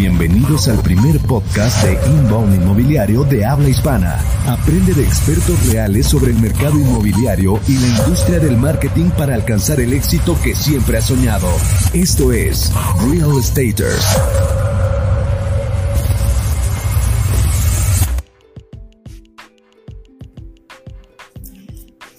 Bienvenidos al primer podcast de Inbound Inmobiliario de habla hispana. Aprende de expertos reales sobre el mercado inmobiliario y la industria del marketing para alcanzar el éxito que siempre has soñado. Esto es Real Estaters.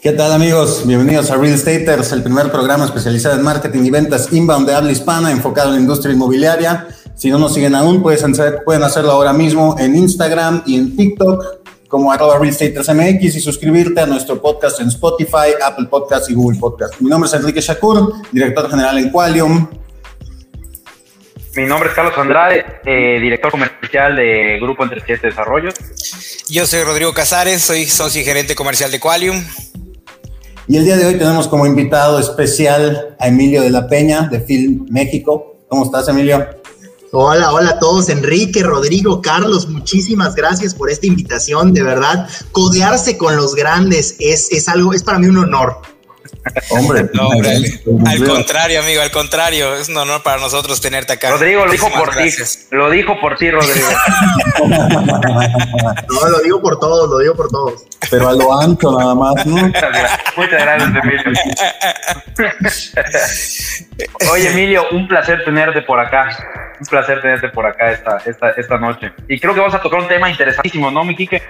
¿Qué tal amigos? Bienvenidos a Real Estaters, el primer programa especializado en marketing y ventas inbound de habla hispana enfocado en la industria inmobiliaria. Si no nos siguen aún, pueden, pueden hacerlo ahora mismo en Instagram y en TikTok como arroba MX y suscribirte a nuestro podcast en Spotify, Apple Podcast y Google Podcast. Mi nombre es Enrique Shakur, director general en Qualium. Mi nombre es Carlos Andrade, eh, director comercial de Grupo Entre Siete Desarrollos. Yo soy Rodrigo Casares, soy socio y gerente comercial de Qualium. Y el día de hoy tenemos como invitado especial a Emilio de la Peña de Film México. ¿Cómo estás, Emilio? Hola, hola a todos, Enrique, Rodrigo, Carlos, muchísimas gracias por esta invitación, de verdad, codearse con los grandes es, es algo, es para mí un honor. Hombre, al, contrario, amigo, al contrario, es un honor para nosotros tenerte acá. Rodrigo lo dijo por ti, lo dijo por ti, Rodrigo. no, lo digo por todos, lo digo por todos. Pero a lo ancho nada más, ¿no? Muchas gracias, Emilio. Oye, Emilio, un placer tenerte por acá. Un placer tenerte por acá esta, esta, esta noche. Y creo que vamos a tocar un tema interesantísimo, ¿no, mi Quique?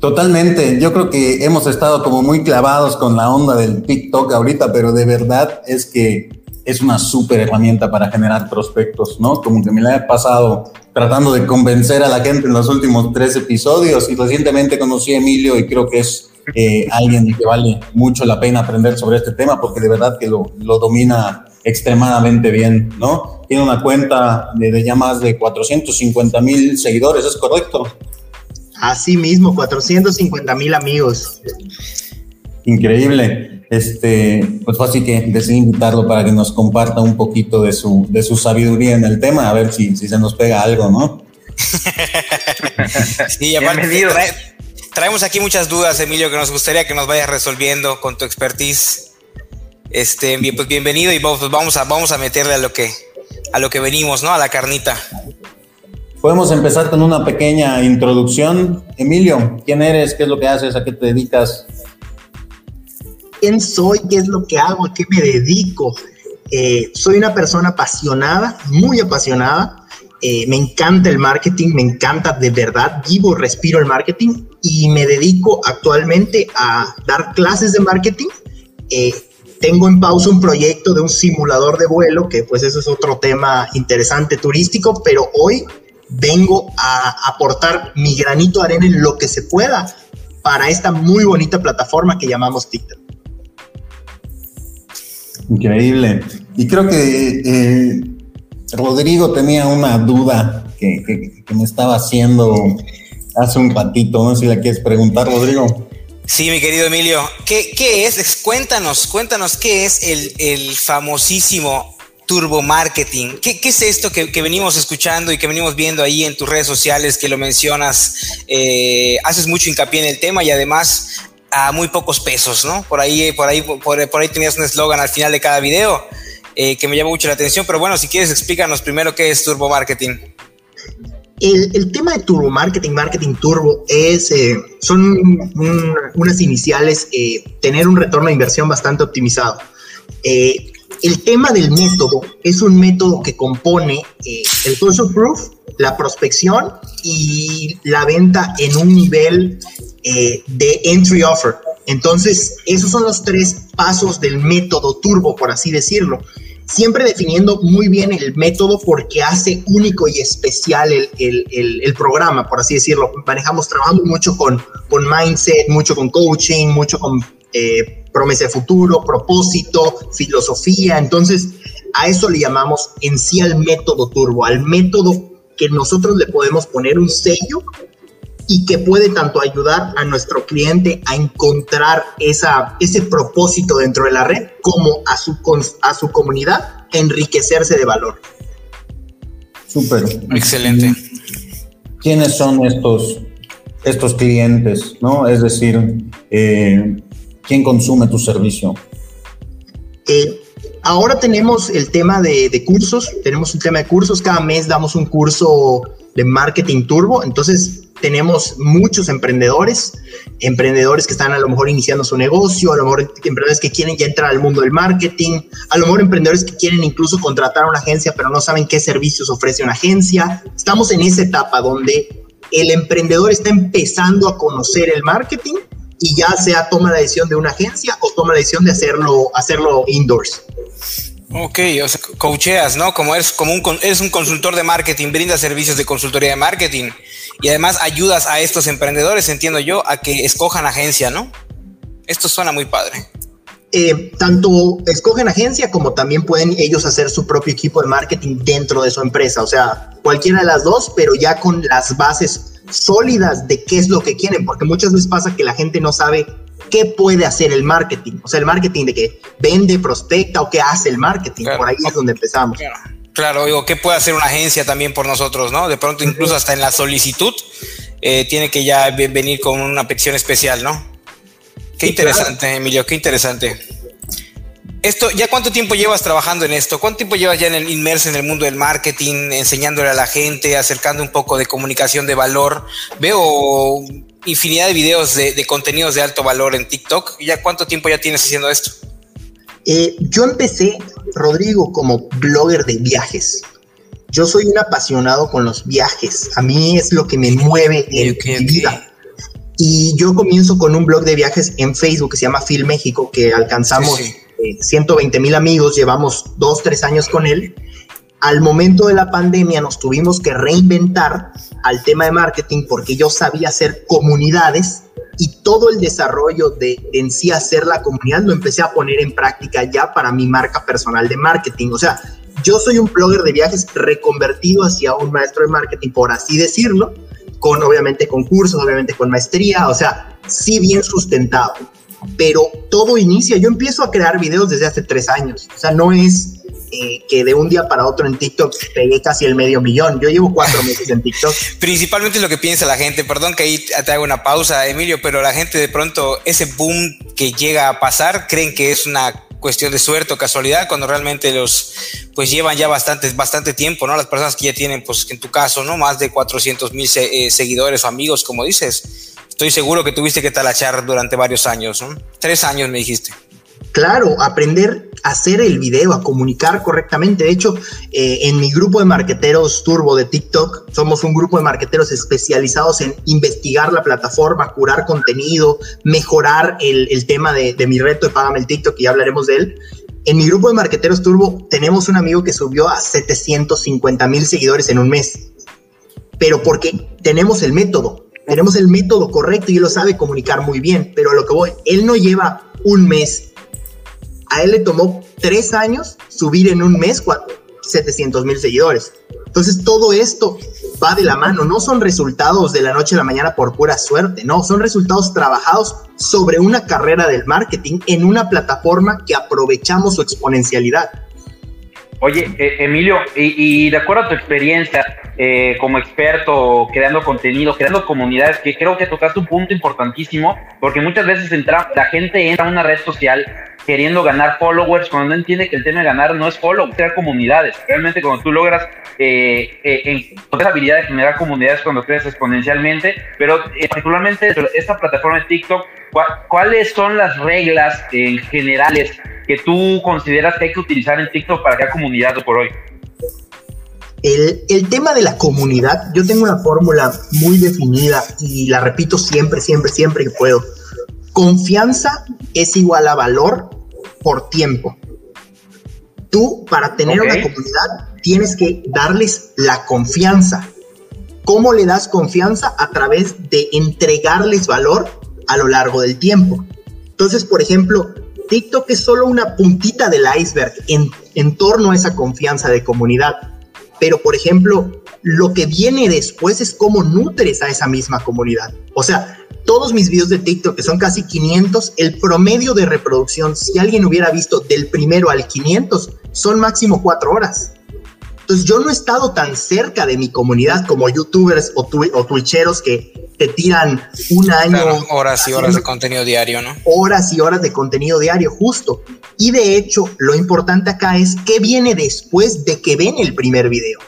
Totalmente, yo creo que hemos estado como muy clavados con la onda del TikTok ahorita, pero de verdad es que es una súper herramienta para generar prospectos, ¿no? Como que me la he pasado tratando de convencer a la gente en los últimos tres episodios y recientemente conocí a Emilio y creo que es eh, alguien que vale mucho la pena aprender sobre este tema porque de verdad que lo, domina extremadamente bien, ¿no? Tiene una cuenta de, de ya más de 450 mil seguidores, ¿es correcto? Así mismo, 450 mil amigos. Increíble. Este, pues fue así que decidí invitarlo para que nos comparta un poquito de su, de su sabiduría en el tema, a ver si, si se nos pega algo, ¿no? sí, aparte, traemos aquí muchas dudas, Emilio, que nos gustaría que nos vayas resolviendo con tu expertise. Este, pues bienvenido y vamos, vamos, a, vamos a meterle a lo que, a lo que venimos, ¿no? A la carnita. Podemos empezar con una pequeña introducción. Emilio, ¿quién eres? ¿Qué es lo que haces? ¿A qué te dedicas? ¿Quién soy? ¿Qué es lo que hago? ¿A qué me dedico? Eh, soy una persona apasionada, muy apasionada. Eh, me encanta el marketing, me encanta de verdad, vivo, respiro el marketing y me dedico actualmente a dar clases de marketing. Eh, tengo en pausa un proyecto de un simulador de vuelo, que pues eso es otro tema interesante turístico, pero hoy vengo a aportar mi granito de arena en lo que se pueda para esta muy bonita plataforma que llamamos TikTok. Increíble. Y creo que eh, Rodrigo tenía una duda que, me estaba haciendo hace un ratito. No sé si la quieres preguntar, Rodrigo. Sí, mi querido Emilio. ¿Qué, es? Cuéntanos, cuéntanos qué es el, el famosísimo turbo marketing. ¿Qué, es esto que, venimos escuchando y que venimos viendo ahí en tus redes sociales que lo mencionas? Eh, haces mucho hincapié en el tema y además a muy pocos pesos, ¿no? Por ahí, por ahí, por, ahí tenías un eslogan al final de cada video eh, que me llama mucho la atención, pero bueno, si quieres explícanos primero qué es turbo marketing. El, tema de turbo marketing, marketing turbo, es, eh, son unas iniciales, tener un retorno de inversión bastante optimizado. El tema del método es un método que compone eh, el social proof, la prospección y la venta en un nivel eh, de entry offer. Entonces, esos son los tres pasos del método turbo, por así decirlo. Siempre definiendo muy bien el método porque hace único y especial el, programa, por así decirlo. Manejamos, trabajamos mucho con, con mindset, mucho con coaching, mucho con eh, promesa de futuro, propósito, filosofía. Entonces, a eso le llamamos en sí al método turbo, al método que nosotros le podemos poner un sello y que puede tanto ayudar a nuestro cliente a encontrar esa, ese propósito dentro de la red como a su, a su comunidad enriquecerse de valor. Súper. Excelente. ¿Quiénes son estos, estos clientes? ¿no? Es decir, eh, ¿Quién consume tu servicio? Eh, ahora tenemos el tema de, de, cursos, tenemos un tema de cursos, cada mes damos un curso de marketing turbo, entonces tenemos muchos emprendedores, emprendedores que están a lo mejor iniciando su negocio, a lo mejor emprendedores que quieren ya entrar al mundo del marketing, a lo mejor emprendedores que quieren incluso contratar a una agencia pero no saben qué servicios ofrece una agencia. Estamos en esa etapa donde el emprendedor está empezando a conocer el marketing y ya sea toma la decisión de una agencia o toma la decisión de hacerlo, hacerlo indoors. Ok, o sea, coacheas, ¿no? Como eres, como un, un consultor de marketing, brindas servicios de consultoría de marketing y además ayudas a estos emprendedores, entiendo yo, a que escojan agencia, ¿no? Esto suena muy padre. Eh, tanto escogen agencia como también pueden ellos hacer su propio equipo de marketing dentro de su empresa. O sea, cualquiera de las dos, pero ya con las bases sólidas de qué es lo que quieren, porque muchas veces pasa que la gente no sabe qué puede hacer el marketing. O sea, el marketing de que vende, prospecta o qué hace el marketing. Por ahí es donde empezamos. Claro. digo, ¿qué puede hacer una agencia también por nosotros, no? De pronto, incluso hasta en la solicitud, eh, tiene que ya venir con una petición especial, ¿no? Qué interesante, Emilio, qué interesante. Esto, ¿ya cuánto tiempo llevas trabajando en esto? ¿Cuánto tiempo llevas ya en el, inmerso en el mundo del marketing, enseñándole a la gente, acercando un poco de comunicación de valor? Veo infinidad de videos de, contenidos de alto valor en TikTok. ¿Ya cuánto tiempo ya tienes haciendo esto? Eh, yo empecé, Rodrigo, como blogger de viajes. Yo soy un apasionado con los viajes. A mí es lo que me mueve en mi vida. Y yo comienzo con un blog de viajes en Facebook que se llama Film México, que alcanzamos 120 eh, mil amigos, llevamos dos, tres años con él al momento de la pandemia nos tuvimos que reinventar al tema de marketing porque yo sabía hacer comunidades y todo el desarrollo de en sí hacer la comunidad lo empecé a poner en práctica ya para mi marca personal de marketing. O sea, yo soy un blogger de viajes reconvertido hacia un maestro de marketing, por así decirlo, con obviamente concursos, obviamente con maestría, o sea, sí bien sustentado. Pero todo inicia, yo empiezo a crear videos desde hace tres años, o sea, no es eh, que de un día para otro en TikTok pegué casi el medio millón. Yo llevo cuatro meses en TikTok. Principalmente lo que piensa la gente, perdón que ahí te hago una pausa, Emilio, pero la gente de pronto, ese boom que llega a pasar, creen que es una cuestión de suerte o casualidad, cuando realmente los, pues llevan ya bastante, bastante tiempo, ¿no? Las personas que ya tienen, pues en tu caso, ¿no? Más de 400 mil eh, seguidores o amigos, como dices. Estoy seguro que tuviste que talachar durante varios años, ¿no? Tres años me dijiste. Claro, aprender a hacer el video, a comunicar correctamente. De hecho, eh, en mi grupo de marqueteros turbo de TikTok, somos un grupo de marqueteros especializados en investigar la plataforma, curar contenido, mejorar el, tema de, mi reto de Págame el TikTok, y ya hablaremos de él. En mi grupo de marqueteros turbo tenemos un amigo que subió a 750 mil seguidores en un mes. Pero porque tenemos el método, tenemos el método correcto y él lo sabe comunicar muy bien. Pero a lo que voy, él no lleva un mes a él le tomó tres años subir en un mes 700 mil seguidores. Entonces todo esto va de la mano, no son resultados de la noche a la mañana por pura suerte, no, son resultados trabajados sobre una carrera del marketing en una plataforma que aprovechamos su exponencialidad. Oye, eh, Emilio, y, de acuerdo a tu experiencia eh, como experto creando contenido, creando comunidades, que creo que tocaste un punto importantísimo, porque muchas veces entra, la gente entra a una red social queriendo ganar followers cuando no entiende que el tema de ganar no es follow, crear comunidades. Realmente cuando tú logras eh, eh, esa habilidad de generar comunidades cuando creces exponencialmente, pero eh, particularmente esta plataforma de TikTok, ¿cuáles son las reglas generales que tú consideras que hay que utilizar en TikTok para crear comunidad por hoy? El, tema de la comunidad, yo tengo una fórmula muy definida y la repito siempre, siempre, siempre que puedo. Confianza es igual a valor por tiempo. Tú, para tener una comunidad, tienes que darles la confianza. ¿Cómo le das confianza? A través de entregarles valor a lo largo del tiempo. Entonces, por ejemplo, TikTok es solo una puntita del iceberg en, en torno a esa confianza de comunidad. Pero, por ejemplo, lo que viene después es cómo nutres a esa misma comunidad. O sea, todos mis videos de TikTok, que son casi 500, el promedio de reproducción, si alguien hubiera visto del primero al 500, son máximo cuatro horas. Entonces yo no he estado tan cerca de mi comunidad como youtubers o, o twitcheros que te tiran un año. horas y horas de contenido diario, ¿no? Horas y horas de contenido diario, justo. Y de hecho, lo importante acá es qué viene después de que ven el primer video.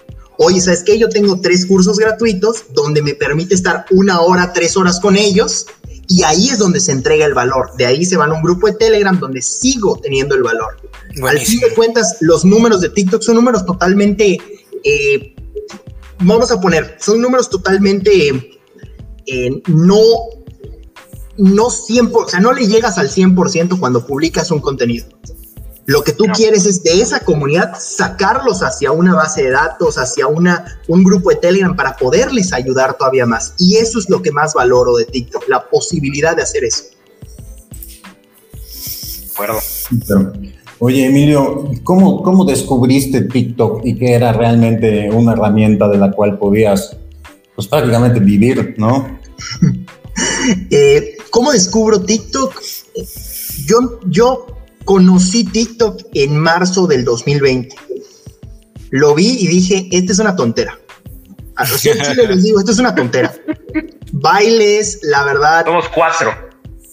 Oye, ¿sabes qué? Yo tengo tres cursos gratuitos donde me permite estar una hora, tres horas con ellos y ahí es donde se entrega el valor. De ahí se van a un grupo de Telegram donde sigo teniendo el valor. Al fin de cuentas, los números de TikTok son números totalmente, eh, vamos a poner, son números totalmente eh, no, no 100%, o sea, no le llegas al 100% cuando publicas un contenido. Lo que tú quieres es de esa comunidad sacarlos hacia una base de datos, hacia una, un grupo de Telegram para poderles ayudar todavía más. Y eso es lo que más valoro de TikTok, la posibilidad de hacer eso. Acuerdo. Oye, Emilio, ¿cómo, ¿cómo descubriste TikTok y que era realmente una herramienta de la cual podías, pues prácticamente vivir, ¿no? Eh, ¿Cómo descubro TikTok? Yo, yo conocí TikTok en marzo del 2020. Lo vi y dije, esta es una tontera. A los chile les digo, esto es una tontera. Bailes, la verdad. Somos cuatro.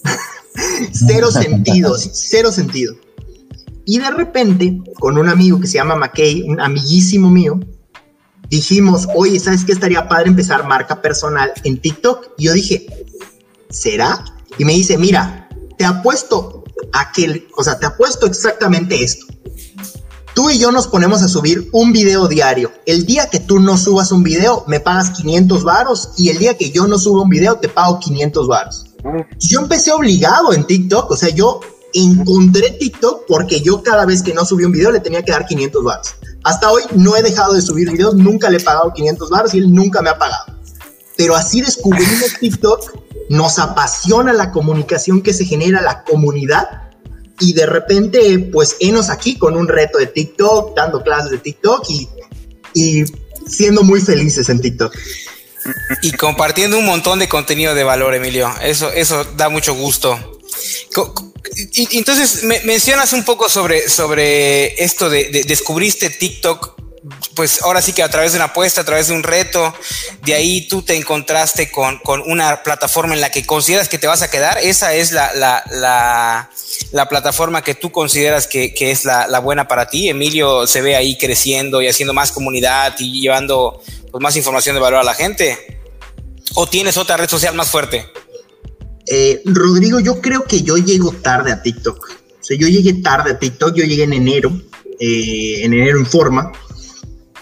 cero sentido, cero sentido. Y de repente, con un amigo que se llama McKay, un amiguísimo mío, dijimos, oye, ¿sabes qué estaría padre empezar marca personal en TikTok? Y yo dije, ¿será? Y me dice, mira, te apuesto aquel, o sea, te apuesto exactamente esto. Tú y yo nos ponemos a subir un video diario. El día que tú no subas un video, me pagas 500 varos y el día que yo no suba un video, te pago 500 varos. Yo empecé obligado en TikTok, o sea, yo encontré TikTok porque yo cada vez que no subí un video le tenía que dar 500 varos. Hasta hoy no he dejado de subir videos, nunca le he pagado 500 varos y él nunca me ha pagado. Pero así descubrimos TikTok nos apasiona la comunicación que se genera, la comunidad, y de repente, pues, enos aquí con un reto de TikTok, dando clases de TikTok y, y siendo muy felices en TikTok. Y compartiendo un montón de contenido de valor, Emilio. Eso, eso da mucho gusto. Entonces me, mencionas un poco sobre, sobre esto de descubriste TikTok pues ahora sí que a través de una apuesta, a través de un reto, de ahí tú te encontraste con, una plataforma en la que consideras que te vas a quedar. Esa es la, la, plataforma que tú consideras que, es la, buena para ti. Emilio se ve ahí creciendo y haciendo más comunidad y llevando pues, más información de valor a la gente. ¿O tienes otra red social más fuerte? Eh, Rodrigo, yo creo que yo llego tarde a TikTok. O sea, yo llegué tarde a TikTok, yo llegué en enero, eh, en enero en forma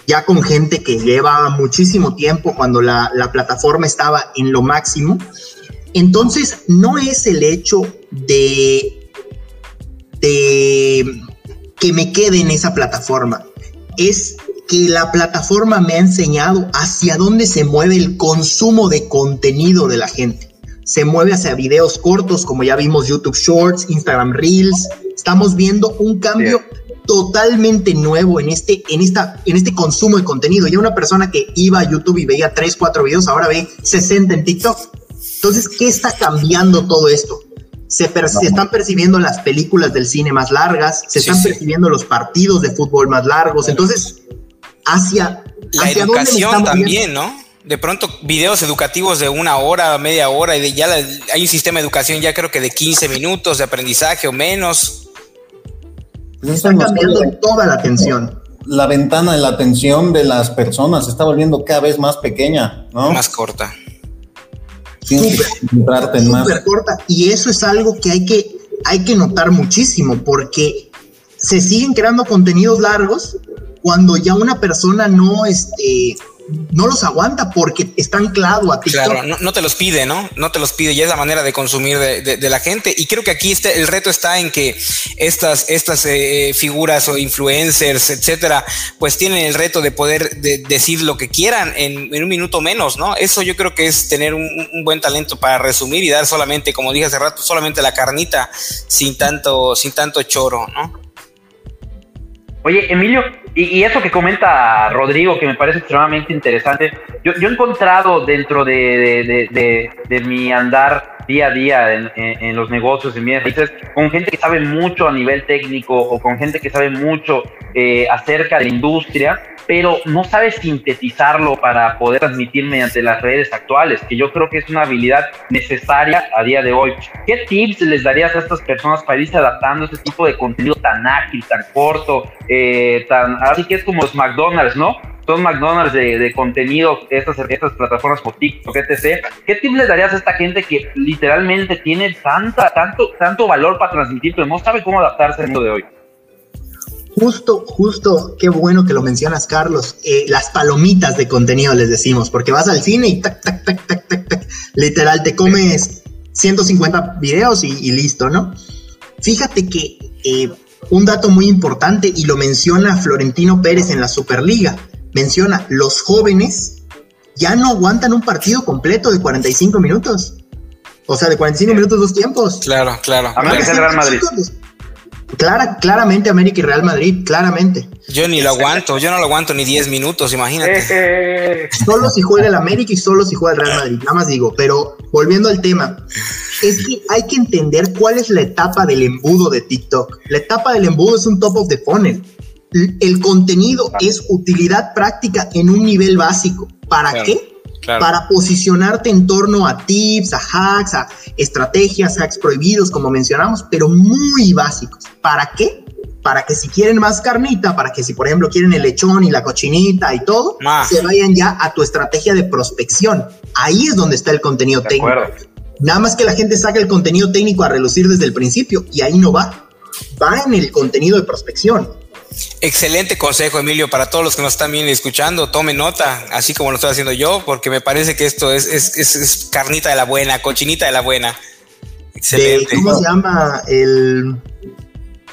ya con gente que lleva muchísimo tiempo cuando la, plataforma estaba en lo máximo. Entonces, no es el hecho de, que me quede en esa plataforma, es que la plataforma me ha enseñado hacia dónde se mueve el consumo de contenido de la gente. Se mueve hacia videos cortos, como ya vimos YouTube Shorts, Instagram Reels. Estamos viendo un cambio totalmente nuevo en este, en, esta, en este consumo de contenido. Ya una persona que iba a YouTube y veía 3, 4 videos, ahora ve 60 en TikTok. Entonces, ¿qué está cambiando todo esto? Se, están percibiendo las películas del cine más largas, se están percibiendo los partidos de fútbol más largos. Entonces, hacia... La educación también, ¿no? de pronto videos educativos de una hora, media hora, y ya hay un sistema de educación ya creo que de 15 minutos de aprendizaje o menos. Está cambiando toda la atención. La ventana de la atención de las personas se está volviendo cada vez más pequeña, ¿no? Más corta. Súper corta. Y eso es algo que hay, que hay que notar muchísimo porque se siguen creando contenidos largos cuando ya una persona no, este, no los aguanta porque está anclado a TikTok. Claro, no, te los pide, ¿no? No te los pide, ya es la manera de consumir de, la gente. Y creo que aquí este, el reto está en que estas, estas eh, figuras o influencers, etcétera, pues tienen el reto de poder decir lo que quieran en, un minuto menos, ¿no? Eso yo creo que es tener un, buen talento para resumir y dar solamente, como dije hace rato, solamente la carnita sin tanto, sin tanto choro, ¿no? Oye, Emilio, y, eso que comenta Rodrigo, que me parece extremadamente interesante, yo, he encontrado dentro de, mi andar día a día en, los negocios, en bienes raíces, con gente que sabe mucho a nivel técnico o con gente que sabe mucho eh, acerca de la industria, pero no sabe sintetizarlo para poder transmitir mediante las redes actuales, que yo creo que es una habilidad necesaria a día de hoy. ¿Qué tips les darías a estas personas para irse adaptando a este tipo de contenido tan ágil, tan corto, eh, tan así que es como los McDonald's, ¿no? Son McDonald's de, contenido, estas, estas plataformas como TikTok, etc. ¿Qué tips les darías a esta gente que literalmente tiene tanta, tanto, tanto valor para transmitir, pero no sabe cómo adaptarse al mundo de hoy? Justo, justo, qué bueno que lo mencionas, Carlos. Eh, las palomitas de contenido les decimos, porque vas al cine y tac, tac, tac, tac, tac, tac. Literal, te comes 150 videos y, listo, ¿no? Fíjate que eh, un dato muy importante, y lo menciona Florentino Pérez en la Superliga, menciona, los jóvenes ya no aguantan un partido completo de 45 minutos. O sea, de 45 minutos dos tiempos. Claro, claro. A menos que Real Madrid. Clara, claramente América y Real Madrid, claramente. Yo ni lo aguanto, yo no lo aguanto ni 10 minutos, imagínate. Eh, eh. Solo si juega el América y solo si juega el Real Madrid, nada más digo. Pero volviendo al tema, es que hay que entender cuál es la etapa del embudo de TikTok. La etapa del embudo es un top of the funnel. El contenido es utilidad práctica en un nivel básico. ¿Para qué? para posicionarte en torno a tips, a hacks, a estrategias, hacks prohibidos, como mencionamos, pero muy básicos. ¿Para qué? Para que si quieren más carnita, para que si por ejemplo quieren el lechón y la cochinita y todo, se vayan ya a tu estrategia de prospección. Ahí es donde está el contenido técnico. Nada más que la gente saca el contenido técnico a relucir desde el principio y ahí no va. Va en el contenido de prospección. Excelente consejo, Emilio, para todos los que nos están viendo y escuchando. Tome nota, así como lo estoy haciendo yo, porque me parece que esto es, es, carnita de la buena, cochinita de la buena. Excelente. ¿Cómo se llama el...?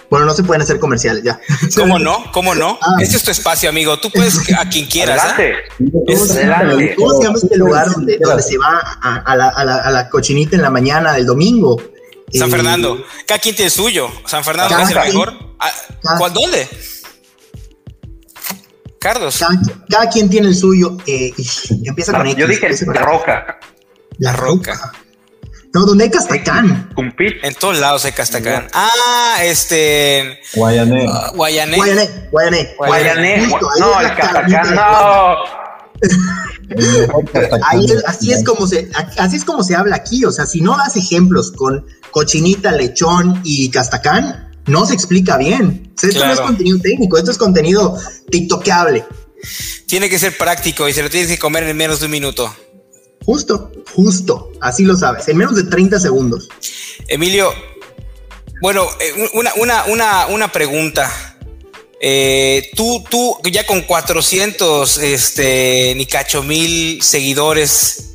Bueno, no se pueden hacer comerciales ya. ¿Cómo no? ¿Cómo no? Ah. este es tu espacio, amigo. Tú puedes a quien quieras. ¿ah? ¿Cómo, se llama este lugar donde, se va a, la, a, la, cochinita en la mañana del domingo? San Fernando. Eh, cada quien tiene el suyo. San Fernando es el mejor. Ah, ¿Dónde? Carlos. Cada, quien tiene el suyo. Eh, empieza con X. Yo dije La Roca. La Roca. No, donde hay Castacán. En todos lados hay Castacán. Ah, este. Guayané. Uh, Guayané. Guayané. Guayané. Guayané. No, el Castacán, no. así es como se así es como se habla aquí, o sea, si no das ejemplos con cochinita, lechón y castacán, no se explica bien. esto no es contenido técnico, esto es contenido tiktokable. Tiene que ser práctico y se lo tienes que comer en menos de un minuto. Justo, justo, así lo sabes, en menos de 30 segundos. Emilio, bueno, eh, una, una, pregunta. Eh, tú, tú, ya con 400, este, ni cacho mil seguidores,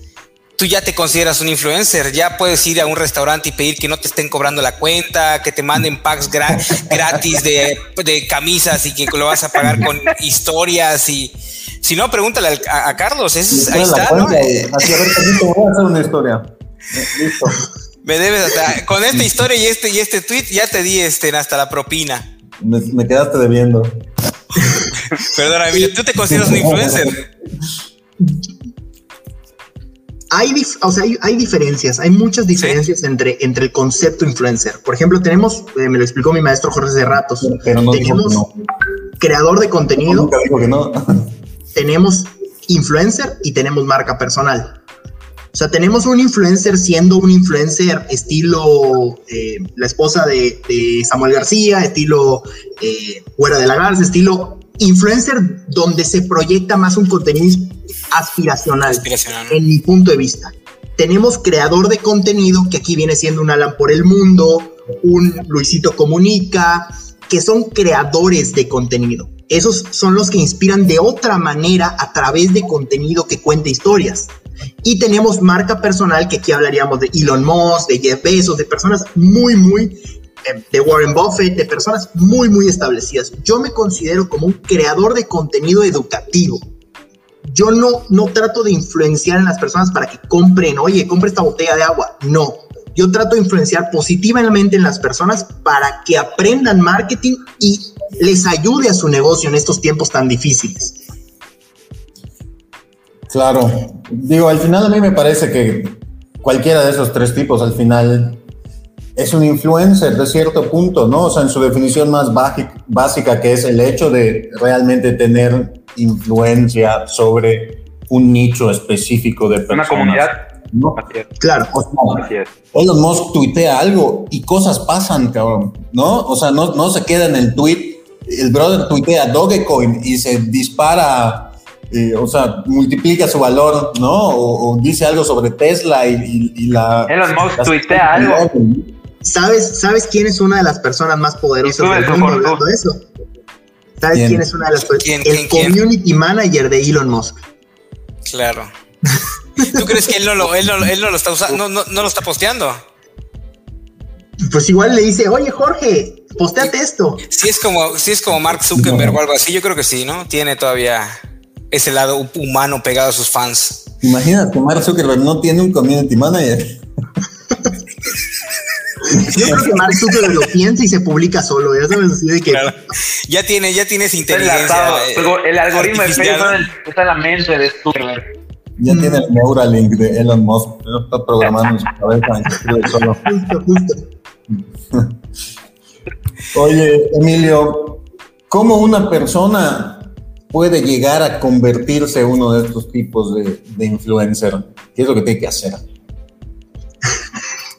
tú ya te consideras un influencer, ya puedes ir a un restaurante y pedir que no te estén cobrando la cuenta, que te manden packs gratis de, camisas y que lo vas a pagar con historias y si no, pregúntale a, Carlos, es, ahí está, ¿no? Así, a ver, voy a hacer una historia. Listo. Me debes hasta, con esta historia y este y este tweet ya te di este hasta la propina. Me, me quedaste debiendo. Perdona, Emilio, ¿tú te consideras un influencer? Hay, o sea, hay, diferencias, hay muchas diferencias entre, entre el concepto influencer. Por ejemplo, tenemos, eh, me lo explicó mi maestro Jorge de ratos, tenemos creador de contenido, tenemos influencer y tenemos marca personal. O sea, tenemos un influencer siendo un influencer estilo eh, la esposa de, Samuel García, estilo eh, Fuera de la Garza, estilo influencer donde se proyecta más un contenido aspiracional, en mi punto de vista. Tenemos creador de contenido, que aquí viene siendo un Alan por el Mundo, un Luisito Comunica, que son creadores de contenido. Esos son los que inspiran de otra manera a través de contenido que cuenta historias. Y tenemos marca personal, que aquí hablaríamos de Elon Musk, de Jeff Bezos, de personas muy, muy, eh, de Warren Buffett, de personas muy, muy establecidas. Yo me considero como un creador de contenido educativo yo no, no trato de influenciar en las personas para que compren, oye, compre esta botella de agua. No, yo trato de influenciar positivamente en las personas para que aprendan marketing y les ayude a su negocio en estos tiempos tan difíciles. Claro, digo, al final a mí me parece que cualquiera de esos tres tipos al final es un influencer de cierto punto, ¿no? O sea, en su definición más básica, que es el hecho de realmente tener influencia sobre un nicho específico de personas. Una comunidad. ¿no? Claro. Elon Musk tuitea algo y cosas pasan, cabrón, ¿no? O sea, no, no se queda en el tweet. El brother tuitea Dogecoin y se dispara eh, o sea, multiplica su valor, ¿no? O, dice algo sobre Tesla y, la... Elon Musk tuitea algo. ¿Sabes, ¿Sabes quién es una de las personas más poderosas del mundo hablando de eso? ¿Sabes quién, es una de las personas? El community manager de Elon Musk. Claro. ¿Tú crees que él no lo, él no, él no lo está usando, no, no, no, lo está posteando? Pues igual le dice, oye Jorge, posteate esto. Sí es como, sí es como Mark Zuckerberg o algo así, yo creo que sí, ¿no? Tiene todavía ese lado humano pegado a sus fans. Imagínate, Mark Zuckerberg no tiene un community manager. Yo creo que Mark Zuckerberg lo piensa y se publica solo, ya sabes, así de que... Ya tiene, ya tienes inteligencia. El, el algoritmo de Facebook está en la mente de Zuckerberg. Ya tiene el Neuralink de Elon Musk, lo está programando en su cabeza solo. Justo, justo. Oye, Emilio, ¿cómo una persona puede llegar a convertirse en uno de estos tipos de, de influencer? ¿Qué es lo que tiene que hacer?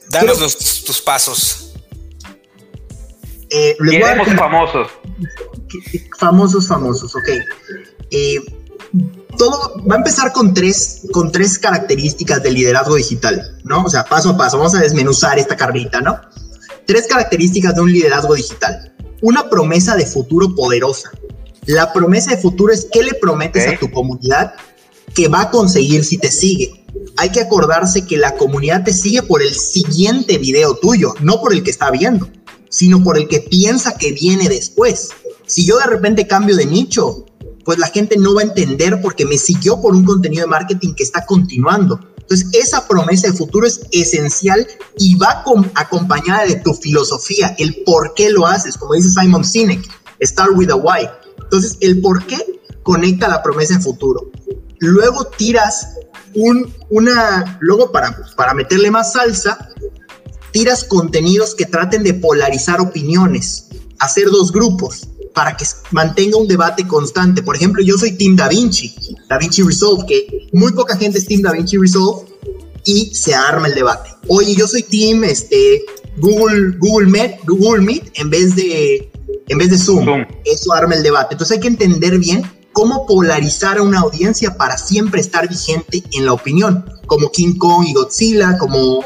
Danos tus pasos. Eh, famosos. Famosos, famosos, ok. Eh, todo va a empezar con tres, con tres características del liderazgo digital, ¿no? O sea, paso a paso, vamos a desmenuzar esta carrita, ¿no? Tres características de un liderazgo digital. Una promesa de futuro poderosa. La promesa de futuro es qué le prometes a tu comunidad que va a conseguir si te sigue hay que acordarse que la comunidad te sigue por el siguiente video tuyo, no por el que está viendo, sino por el que piensa que viene después. Si yo de repente cambio de nicho, pues la gente no va a entender porque me siguió por un contenido de marketing que está continuando. Entonces, esa promesa de futuro es esencial y va acompañada de tu filosofía, el por qué lo haces, como dice Simon Sinek, start with a why. Entonces, el por qué conecta la promesa de futuro. Luego tiras un, una, luego para, para meterle más salsa, tiras contenidos que traten de polarizar opiniones, hacer dos grupos para que mantenga un debate constante. Por ejemplo, yo soy Team Da Vinci, Da Vinci Resolve, que muy poca gente es Team Da Vinci Resolve y se arma el debate. Oye, yo soy Team este, Google, Google, Meet, Google Meet en vez de, en vez de Zoom. Zoom. Eso arma el debate. Entonces hay que entender bien cómo polarizar a una audiencia para siempre estar vigente en la opinión, como King Kong y Godzilla, como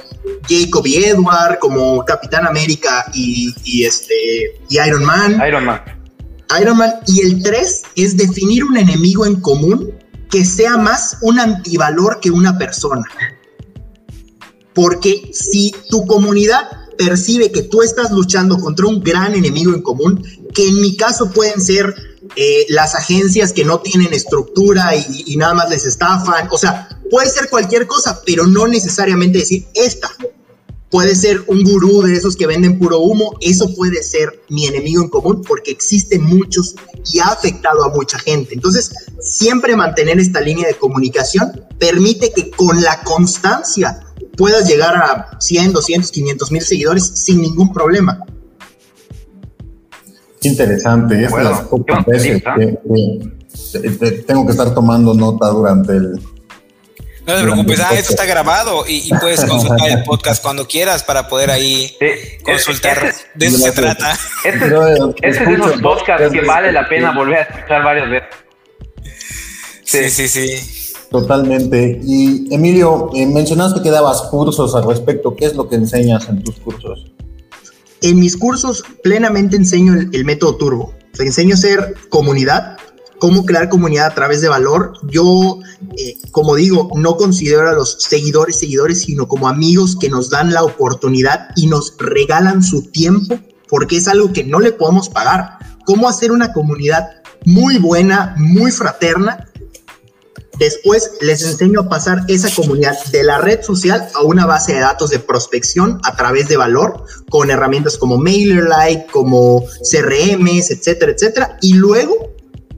Jacob y Edward, como Capitán América y, este, y Iron Man. Iron Man. Iron Man. Y el 3 es definir un enemigo en común que sea más un antivalor que una persona. Porque si tu comunidad percibe que tú estás luchando contra un gran enemigo en común, que en mi caso pueden ser eh, las agencias que no tienen estructura y, nada más les estafan. O sea, puede ser cualquier cosa, pero no necesariamente decir esta. Puede ser un gurú de esos que venden puro humo. Eso puede ser mi enemigo en común porque existen muchos y ha afectado a mucha gente. Entonces, siempre mantener esta línea de comunicación permite que con la constancia puedas llegar a 100, 200, 500 mil seguidores sin ningún problema interesante. Es las pocas veces que, tengo que estar tomando nota durante el. No te preocupes, ah, esto está grabado y, puedes consultar el podcast cuando quieras para poder ahí consultar. Este de eso se trata. Este, este es unos podcasts que vale la pena volver a escuchar varias veces. Sí, sí, sí. Totalmente. Y Emilio, eh, mencionaste que dabas cursos al respecto. ¿Qué es lo que enseñas en tus cursos? En mis cursos plenamente enseño el, método turbo. Enseño a ser comunidad, cómo crear comunidad a través de valor. Yo, eh, como digo, no considero a los seguidores seguidores, sino como amigos que nos dan la oportunidad y nos regalan su tiempo, porque es algo que no le podemos pagar. Cómo hacer una comunidad muy buena, muy fraterna, Después les enseño a pasar esa comunidad de la red social a una base de datos de prospección a través de valor con herramientas como MailerLite, como CRMs, etcétera, etcétera. Y luego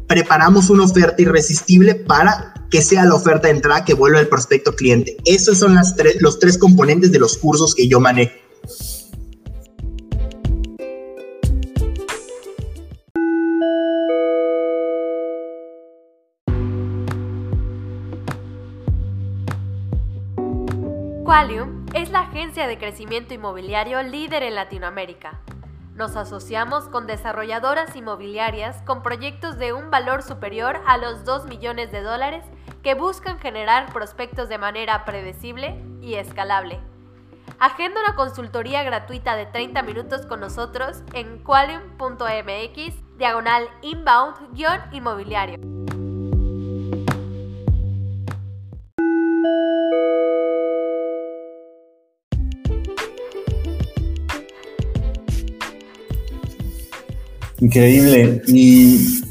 preparamos una oferta irresistible para que sea la oferta de entrada que vuelva el prospecto cliente. Esos son las los tres componentes de los cursos que yo manejo. Qualium es la agencia de crecimiento inmobiliario líder en Latinoamérica. Nos asociamos con desarrolladoras inmobiliarias con proyectos de un valor superior a los 2 millones de dólares que buscan generar prospectos de manera predecible y escalable. Agenda una consultoría gratuita de 30 minutos con nosotros en qualium.mx diagonal inbound-inmobiliario. Increíble. Y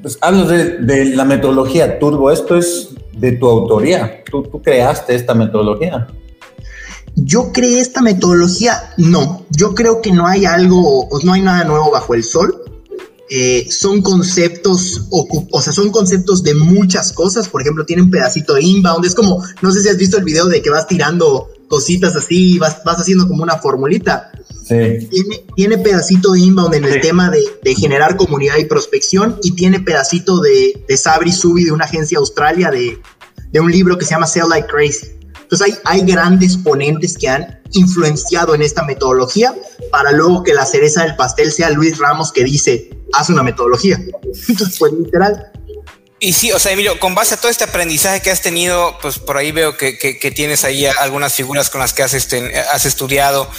pues hablo de, la metodología Turbo. Esto es de tu autoría. ¿Tú, creaste esta metodología. Yo creé esta metodología, no. Yo creo que no hay algo, no hay nada nuevo bajo el sol. Eh, son conceptos, o, sea, son conceptos de muchas cosas. Por ejemplo, tienen pedacito de inbound. Es como, no sé si has visto el video de que vas tirando cositas así, vas, vas haciendo como una formulita. Tiene, pedacito de inbound en el tema de, generar comunidad y prospección y tiene pedacito de, de Sabri Subi de una agencia australia de, un libro que se llama Sell Like Crazy. Entonces hay, hay grandes ponentes que han influenciado en esta metodología para luego que la cereza del pastel sea Luis Ramos que dice, haz una metodología. Entonces, pues literal, y sí, o sea, Emilio, con base a todo este aprendizaje que has tenido, pues por ahí veo que, que, tienes ahí algunas figuras con las que has, este, has estudiado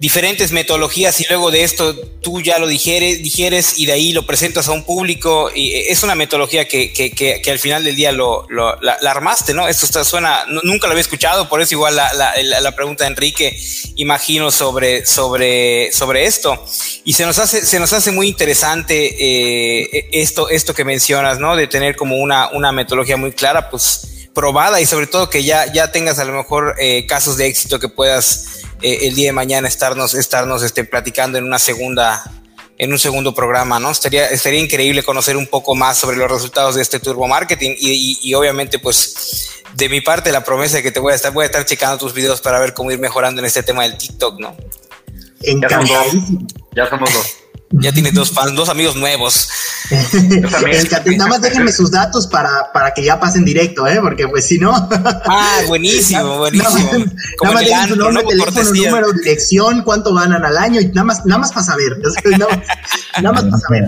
diferentes metodologías y luego de esto tú ya lo digieres, digieres y de ahí lo presentas a un público y es una metodología que, que, que, al final del día lo, lo la, armaste, ¿no? Esto está, suena, nunca lo había escuchado, por eso igual la, la, la, pregunta de Enrique, imagino sobre, sobre, sobre esto. Y se nos hace, se nos hace muy interesante eh, esto, esto que mencionas, ¿no? De tener como una, una metodología muy clara, pues probada y sobre todo que ya, ya tengas a lo mejor eh, casos de éxito que puedas eh, el día de mañana estarnos, estarnos este, platicando en una segunda, en un segundo programa, ¿no? Estaría, estaría increíble conocer un poco más sobre los resultados de este turbo marketing y, y, obviamente, pues, de mi parte, la promesa de que te voy a estar, voy a estar checando tus videos para ver cómo ir mejorando en este tema del TikTok, ¿no? Ya somos dos. Ya tienes dos fans, dos amigos nuevos. Nada más déjenme sus datos para, para que ya pasen directo, ¿eh? Porque pues si no. Ah, buenísimo, buenísimo. Nada más, nada su nombre, teléfono, número, dirección, cuánto ganan al año y nada más, nada más para saber. Nada, más para saber.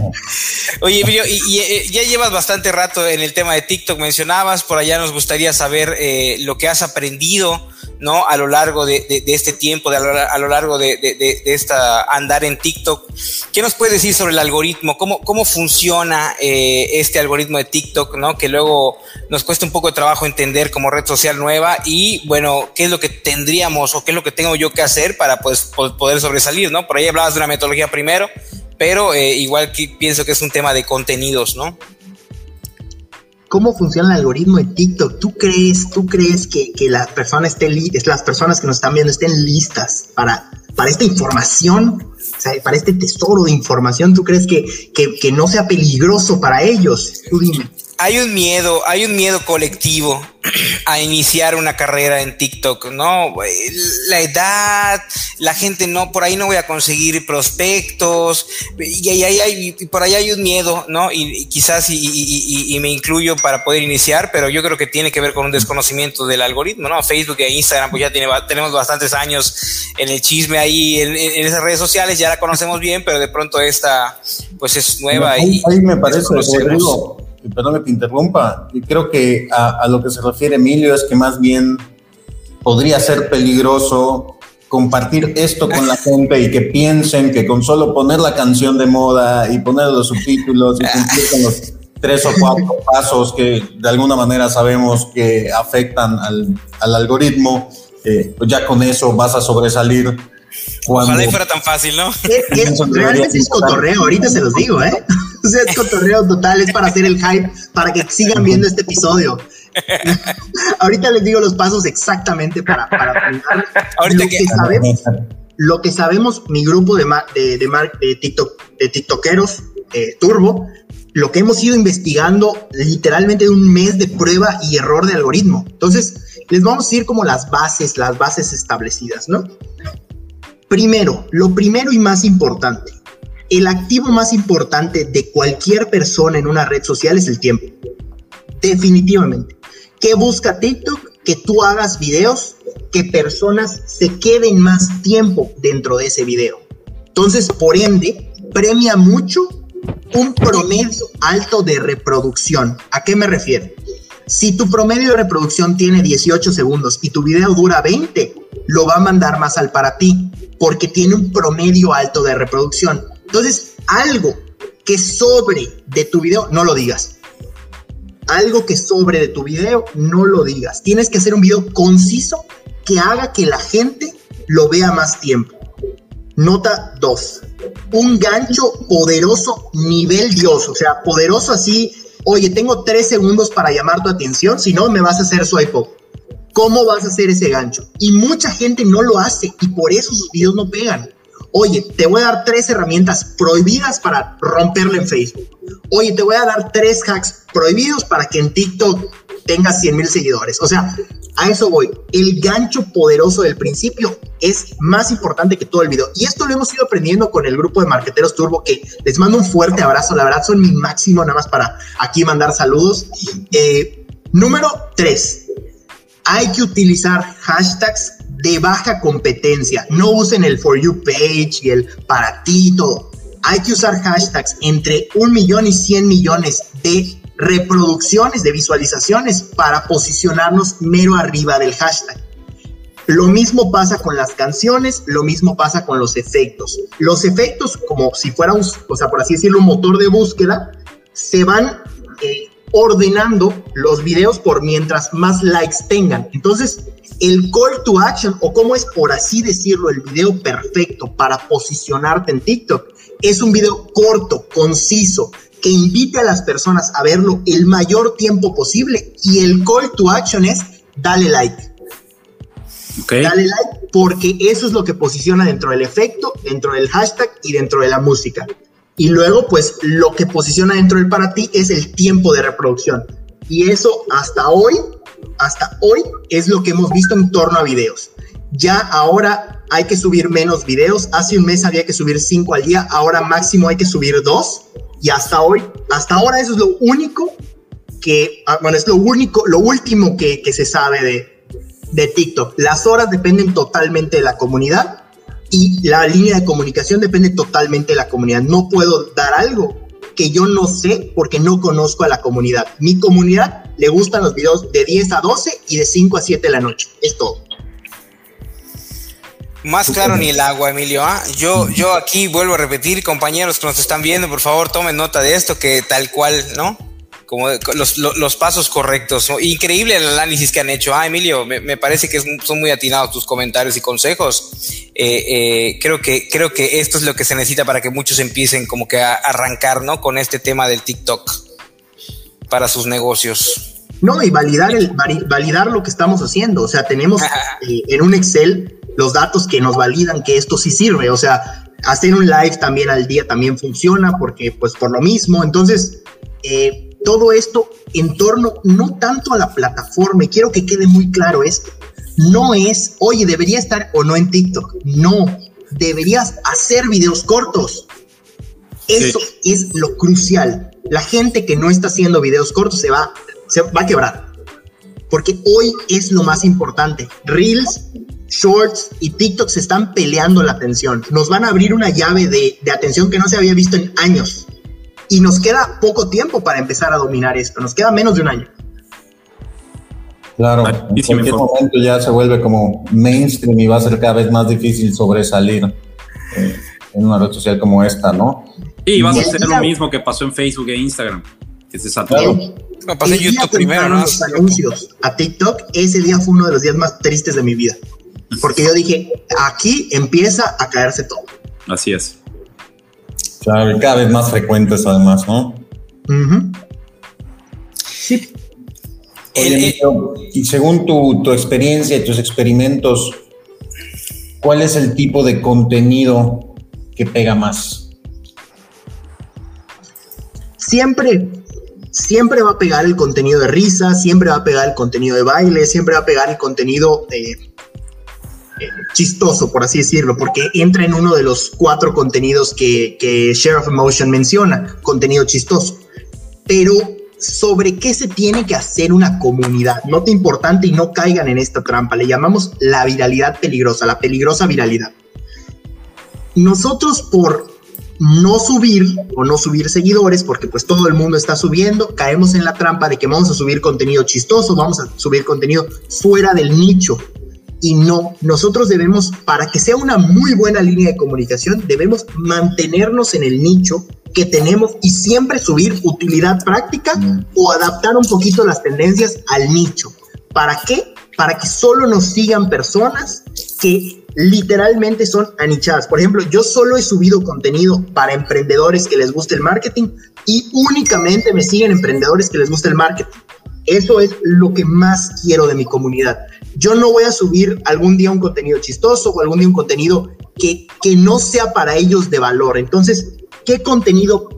Oye, y, eh, ya llevas bastante rato en el tema de TikTok, mencionabas, por allá nos gustaría saber eh, lo que has aprendido ¿no? A lo largo de, este tiempo, de, a, lo, largo de, esta andar en TikTok. ¿Qué nos puedes decir sobre el algoritmo? ¿Cómo, cómo funciona eh, este algoritmo de TikTok, ¿no? Que luego nos cuesta un poco de trabajo entender como red social nueva y, bueno, ¿qué es lo que tendríamos o qué es lo que tengo yo que hacer para pues, poder sobresalir, ¿no? Por ahí hablabas de una metodología primero, pero eh, igual que pienso que es un tema de contenidos, ¿no? Cómo funciona el algoritmo de TikTok. ¿Tú crees, tú crees que, que las personas estén las personas que nos están viendo estén listas para, para esta información? O sea, para este tesoro de información, ¿tú crees que, que, que no sea peligroso para ellos? Tú dime hay un miedo, hay un miedo colectivo a iniciar una carrera en TikTok, ¿no? La edad, la gente no, por ahí no voy a conseguir prospectos, y, y, y por ahí hay un miedo, ¿no? Y, quizás y, me incluyo para poder iniciar, pero yo creo que tiene que ver con un desconocimiento del algoritmo, ¿no? Facebook e Instagram, pues ya tiene, tenemos bastantes años en el chisme ahí, en, esas redes sociales, ya la conocemos bien, pero de pronto esta, pues es nueva. y, ahí me parece, Rodrigo perdón que te interrumpa, creo que a, lo que se refiere Emilio es que más bien podría ser peligroso compartir esto con la gente y que piensen que con solo poner la canción de moda y poner los subtítulos y cumplir con los tres o cuatro pasos que de alguna manera sabemos que afectan al, algoritmo, eh, pues ya con eso vas a sobresalir Ojalá fuera tan fácil, ¿no? realmente es cotorreo, ahorita se los digo, ¿eh? O sea, es cotorreo total, es para hacer el hype, para que sigan viendo este episodio. ahorita les digo los pasos exactamente para, para ahorita lo que, sabemos, lo que sabemos, mi grupo de, de, de, de, TikTok, de TikTokeros, eh, Turbo, lo que hemos ido investigando literalmente de un mes de prueba y error de algoritmo. Entonces, les vamos a decir como las bases, las bases establecidas, ¿no? Primero, lo primero y más importante, el activo más importante de cualquier persona en una red social es el tiempo. Definitivamente. ¿Qué busca TikTok? Que tú hagas videos, que personas se queden más tiempo dentro de ese video. Entonces, por ende, premia mucho un promedio alto de reproducción. ¿A qué me refiero? Si tu promedio de reproducción tiene 18 segundos y tu video dura 20, lo va a mandar más al para ti porque tiene un promedio alto de reproducción. Entonces, algo que sobre de tu video, no lo digas. Algo que sobre de tu video, no lo digas. Tienes que hacer un video conciso que haga que la gente lo vea más tiempo. Nota 2 un gancho poderoso nivel Dios, o sea, poderoso así, oye, tengo tres segundos para llamar tu atención, si no, me vas a hacer swipe up. ¿Cómo vas a hacer ese gancho? Y mucha gente no lo hace y por eso sus videos no pegan. Oye, te voy a dar tres herramientas prohibidas para romperle en Facebook. Oye, te voy a dar tres hacks prohibidos para que en TikTok tengas 100 mil seguidores. O sea, a eso voy. El gancho poderoso del principio es más importante que todo el video. Y esto lo hemos ido aprendiendo con el grupo de marqueteros Turbo, que les mando un fuerte abrazo. La verdad, son mi máximo, nada más para aquí mandar saludos. Eh, número 3. Hay que utilizar hashtags de baja competencia. No usen el For You page y el para ti todo. Hay que usar hashtags entre un millón y 100 millones de reproducciones, de visualizaciones para posicionarnos mero arriba del hashtag. Lo mismo pasa con las canciones, lo mismo pasa con los efectos. Los efectos, como si fuera un, o sea, por así decirlo, un motor de búsqueda, se van eh, ordenando los videos por mientras más likes tengan. Entonces, el call to action, o como es por así decirlo, el video perfecto para posicionarte en TikTok, es un video corto, conciso, que invite a las personas a verlo el mayor tiempo posible y el call to action es dale like. Dale like porque eso es lo que posiciona dentro del efecto, dentro del hashtag y dentro de la música. Y luego, pues lo que posiciona dentro del para ti es el tiempo de reproducción. Y eso hasta hoy, hasta hoy es lo que hemos visto en torno a videos. Ya ahora hay que subir menos videos. Hace un mes había que subir cinco al día, ahora máximo hay que subir dos y hasta hoy, hasta ahora eso es lo único que, ah, bueno, es lo único, lo último que, que se sabe de, de TikTok. Las horas dependen totalmente de la comunidad y la línea de comunicación depende totalmente de la comunidad. No puedo dar algo que yo no sé porque no conozco a la comunidad. Mi comunidad le gustan los videos de 10 a 12 y de 5 a 7 de la noche. Es todo. Más claro ni el agua, Emilio. ¿ah? Yo, yo aquí vuelvo a repetir, compañeros que nos están viendo, por favor, tomen nota de esto, que tal cual, ¿no? Como los, pasos correctos. Increíble el análisis que han hecho. Ah, Emilio, me, parece que son muy atinados tus comentarios y consejos. Eh, eh, creo, que, creo que esto es lo que se necesita para que muchos empiecen como que a arrancar, ¿no? Con este tema del TikTok para sus negocios. No, y validar, el, validar lo que estamos haciendo. O sea, tenemos eh, en un Excel los datos que nos validan que esto sí sirve. O sea, hacer un live también al día también funciona porque pues por lo mismo. Entonces, eh, todo esto en torno no tanto a la plataforma, y quiero que quede muy claro esto, no es, oye, debería estar o no en TikTok. No, deberías hacer videos cortos. Eso es lo crucial. La gente que no está haciendo videos cortos se va, se va a quebrar. Porque hoy es lo más importante. Reels Shorts y TikTok se están peleando la atención. Nos van a abrir una llave de, atención que no se había visto en años. Y nos queda poco tiempo para empezar a dominar esto. Nos queda menos de un año. Claro, en cualquier momento ya se vuelve como mainstream y va a ser cada vez más difícil sobresalir eh, en una red social como esta, ¿no? Y vas a hacer lo mismo que pasó en Facebook e Instagram, que se saturó. Me pasé YouTube primero, ¿no? Los anuncios a TikTok, ese día fue uno de los días más tristes de mi vida porque yo dije, aquí empieza a caerse todo. Así es. Claro, y cada vez más frecuentes además, ¿no? Sí. y según tu, tu experiencia y tus experimentos, ¿cuál es el tipo de contenido que pega más? siempre, siempre va a pegar el contenido de risa, siempre va a pegar el contenido de baile, siempre va a pegar el contenido de, eh, chistoso, por así decirlo, porque entra en uno de los cuatro contenidos que, que Share of Emotion menciona, contenido chistoso. Pero sobre qué se tiene que hacer una comunidad. Nota importante y no caigan en esta trampa. Le llamamos la viralidad peligrosa, la peligrosa viralidad. Nosotros por no subir o no subir seguidores, porque pues todo el mundo está subiendo, caemos en la trampa de que vamos a subir contenido chistoso, vamos a subir contenido fuera del nicho. Y no, nosotros debemos, para que sea una muy buena línea de comunicación, debemos mantenernos en el nicho que tenemos y siempre subir utilidad práctica o adaptar un poquito las tendencias al nicho. ¿Para qué? Para que solo nos sigan personas que literalmente son anichadas. Por ejemplo, yo solo he subido contenido para emprendedores que les guste el marketing y únicamente me siguen emprendedores que les guste el marketing. Eso es lo que más quiero de mi comunidad. Yo no voy a subir algún día un contenido chistoso o algún día un contenido que, que no sea para ellos de valor. Entonces, ¿qué contenido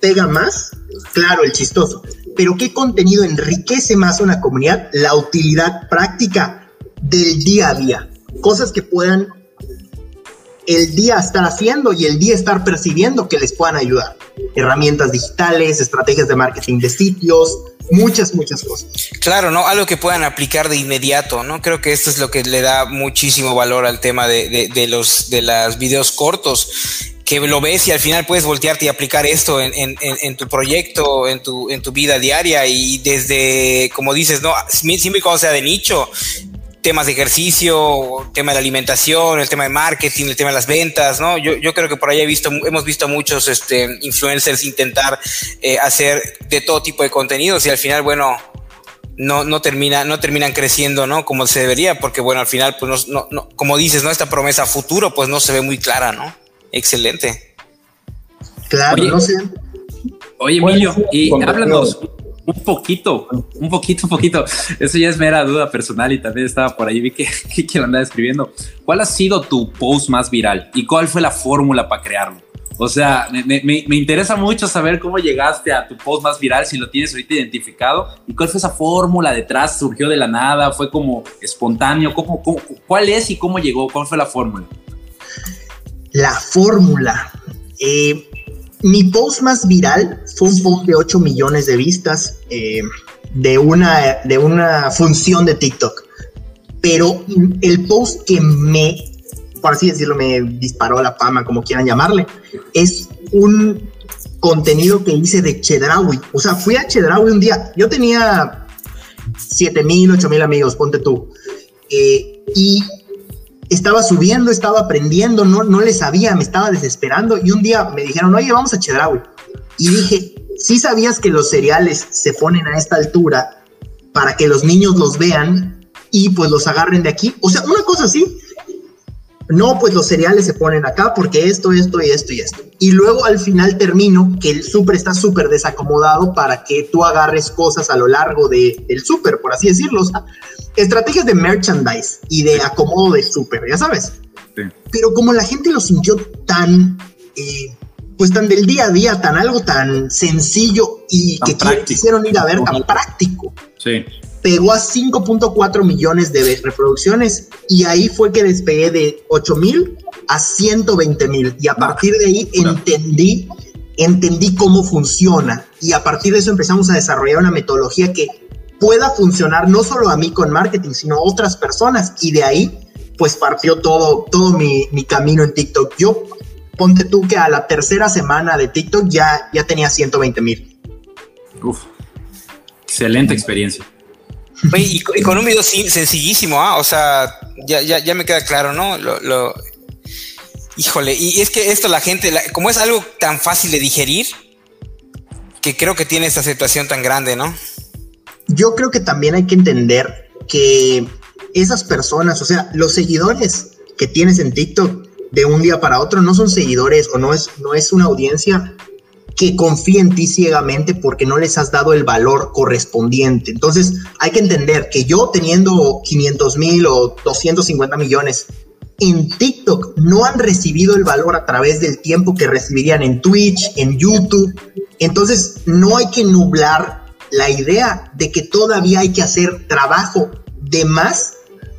pega más? Claro, el chistoso. Pero ¿qué contenido enriquece más a una comunidad? La utilidad práctica del día a día cosas que puedan el día estar haciendo y el día estar percibiendo que les puedan ayudar. Herramientas digitales, estrategias de marketing de sitios, muchas, muchas cosas. Claro, ¿no? Algo que puedan aplicar de inmediato, ¿no? Creo que esto es lo que le da muchísimo valor al tema de, de, los de los videos cortos que lo ves y al final puedes voltearte y aplicar esto en, en, tu proyecto, en tu, en tu vida diaria y desde, como dices, no, siempre cuando sea de nicho, temas de ejercicio, tema de la alimentación, el tema de marketing, el tema de las ventas, ¿no? Yo, yo creo que por ahí he visto, hemos visto muchos este, influencers intentar eh, hacer de todo tipo de contenidos y al final, bueno, no, no, termina, no terminan creciendo, ¿no? Como se debería, porque bueno, al final, pues no, no, como dices, ¿no? Esta promesa futuro, pues no se ve muy clara, ¿no? Excelente. Claro, no sé. Oye, Emilio, y háblanos, un poquito, un poquito, un poquito. Eso ya es mera duda personal y también estaba por ahí, vi que, que lo andaba escribiendo. ¿Cuál ha sido tu post más viral y cuál fue la fórmula para crearlo? O sea, me, me, interesa mucho saber cómo llegaste a tu post más viral, si lo tienes ahorita identificado, y cuál fue esa fórmula detrás, surgió de la nada, fue como espontáneo, ¿Cómo, cómo, cuál es y cómo llegó? ¿Cuál fue la fórmula? La fórmula. Eh, mi post más viral fue un post de 8 millones de vistas eh, de, una, de una función de TikTok. Pero el post que me, por así decirlo, me disparó la fama, como quieran llamarle, es un contenido que hice de Chedraui. O sea, fui a Chedraui un día. Yo tenía 7 mil, 8 mil amigos, ponte tú. Eh, y estaba subiendo, estaba aprendiendo, no, no le sabía, me estaba desesperando y un día me dijeron, oye, vamos a Chedraui. Y dije, ¿sí sabías que los cereales se ponen a esta altura para que los niños los vean y pues los agarren de aquí? O sea, una cosa así. No, pues los cereales se ponen acá porque esto, esto y esto y esto. Y luego al final termino que el súper está súper desacomodado para que tú agarres cosas a lo largo de, del súper, por así decirlo. O sea, estrategias de merchandise y de acomodo de súper, ya sabes. Pero como la gente lo sintió tan, eh, pues tan del día a día, tan algo tan sencillo y que quisieron ir a ver, tan práctico. Sí. Pegó a 5.4 millones de reproducciones y ahí fue que despegué de 8 mil a 120 mil. Y a partir de ahí entendí, entendí cómo funciona. Y a partir de eso empezamos a desarrollar una metodología que pueda funcionar no solo a mí con marketing, sino a otras personas. Y de ahí, pues partió todo, todo mi, mi camino en TikTok. Yo, ponte tú que a la tercera semana de TikTok ya, ya tenía 120 mil. Excelente experiencia. Y, con un video sencillísimo, ¿ah? o sea, ya, ya, ya, me queda claro, ¿no? Lo, Híjole, y es que esto la gente, como es algo tan fácil de digerir, que creo que tiene esta aceptación tan grande, ¿no? yo creo que también hay que entender que esas personas, o sea, los seguidores que tienes en TikTok de un día para otro no son seguidores o no es, no es una audiencia que confía en ti ciegamente porque no les has dado el valor correspondiente. Entonces hay que entender que yo teniendo 500 mil o 250 millones en TikTok no han recibido el valor a través del tiempo que recibirían en Twitch, en YouTube, Entonces, no hay que nublar la idea de que todavía hay que hacer trabajo de más,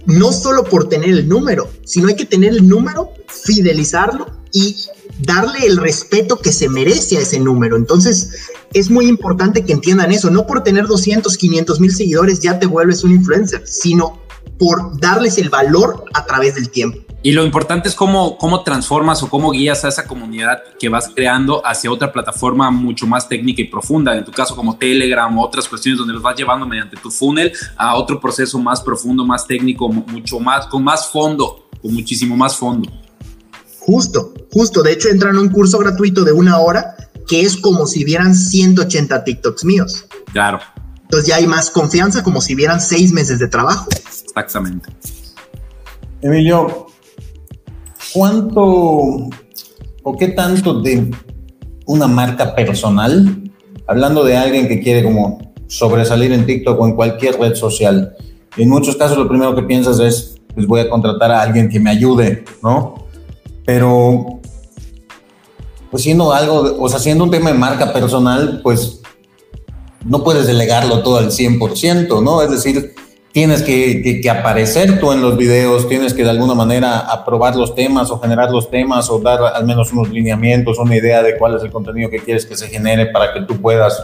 no solo por tener el número, sino hay que tener el número, fidelizarlo y darle el respeto que se merece a ese número. Entonces, es muy importante que entiendan eso. No por tener 200, 500 mil seguidores ya te vuelves un influencer, sino por darles el valor a través del tiempo. Y lo importante es cómo, cómo transformas o cómo guías a esa comunidad que vas creando hacia otra plataforma mucho más técnica y profunda, en tu caso como Telegram o otras cuestiones donde los vas llevando mediante tu funnel a otro proceso más profundo, más técnico, mucho más, con más fondo, con muchísimo más fondo. Justo, justo. De hecho, entran a un curso gratuito de una hora que es como si vieran 180 TikToks míos. Claro. Entonces ya hay más confianza como si vieran seis meses de trabajo. Exactamente. Emilio, ¿cuánto o qué tanto de una marca personal, hablando de alguien que quiere como sobresalir en TikTok o en cualquier red social, en muchos casos lo primero que piensas es, pues voy a contratar a alguien que me ayude, ¿no? Pero, pues siendo algo, o sea, siendo un tema de marca personal, pues no puedes delegarlo todo al 100%, ¿no? Es decir, tienes que, aparecer tú en los videos, tienes que de alguna manera aprobar los temas o generar los temas o dar al menos unos lineamientos, una idea de cuál es el contenido que quieres que se genere para que tú puedas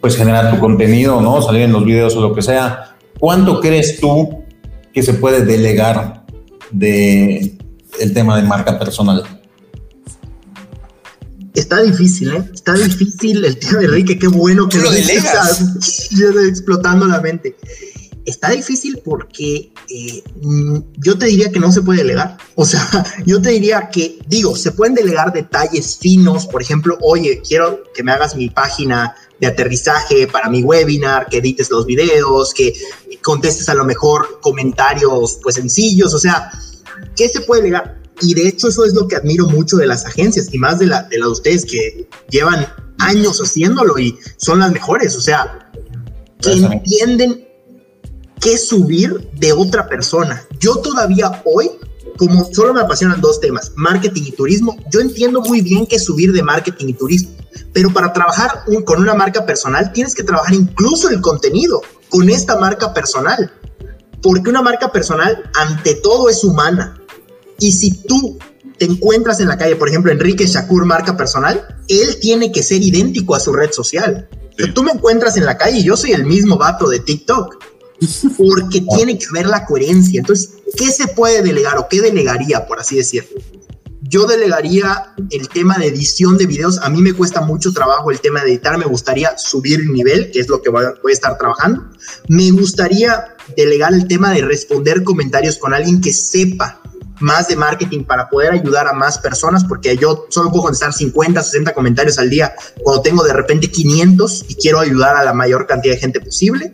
pues generar tu contenido, ¿no? Salir en los videos o lo que sea. ¿Cuánto crees tú que se puede delegar de el tema de marca personal? Está difícil, ¿eh? Está difícil el tema de Enrique, qué bueno que lo, delegas. explotando la mente. Está difícil porque eh, mm, yo te diría que no se puede delegar. O sea, yo te diría que, digo, se pueden delegar detalles finos. Por ejemplo, oye, quiero que me hagas mi página de aterrizaje para mi webinar, que edites los videos, que contestes a lo mejor comentarios pues sencillos. O sea, ¿qué se puede delegar? Y de hecho eso es lo que admiro mucho de las agencias y más de, la, de las de ustedes que llevan años haciéndolo y son las mejores, o sea, que entienden qué subir de otra persona. Yo todavía hoy, como solo me apasionan dos temas, marketing y turismo, yo entiendo muy bien qué subir de marketing y turismo, pero para trabajar con una marca personal tienes que trabajar incluso el contenido con esta marca personal, porque una marca personal ante todo es humana y si tú te encuentras en la calle, por ejemplo, Enrique Shakur, marca personal, él tiene que ser idéntico a su red social. tú me encuentras en la calle y yo soy el mismo vato de TikTok. Porque tiene que haber la coherencia. Entonces, ¿qué se puede delegar o qué delegaría, por así decirlo? Yo delegaría el tema de edición de videos. A mí me cuesta mucho trabajo el tema de editar. Me gustaría subir el nivel, que es lo que voy a estar trabajando. Me gustaría delegar el tema de responder comentarios con alguien que sepa más de marketing para poder ayudar a más personas, porque yo solo puedo contestar 50, 60 comentarios al día cuando tengo de repente 500 y quiero ayudar a la mayor cantidad de gente posible.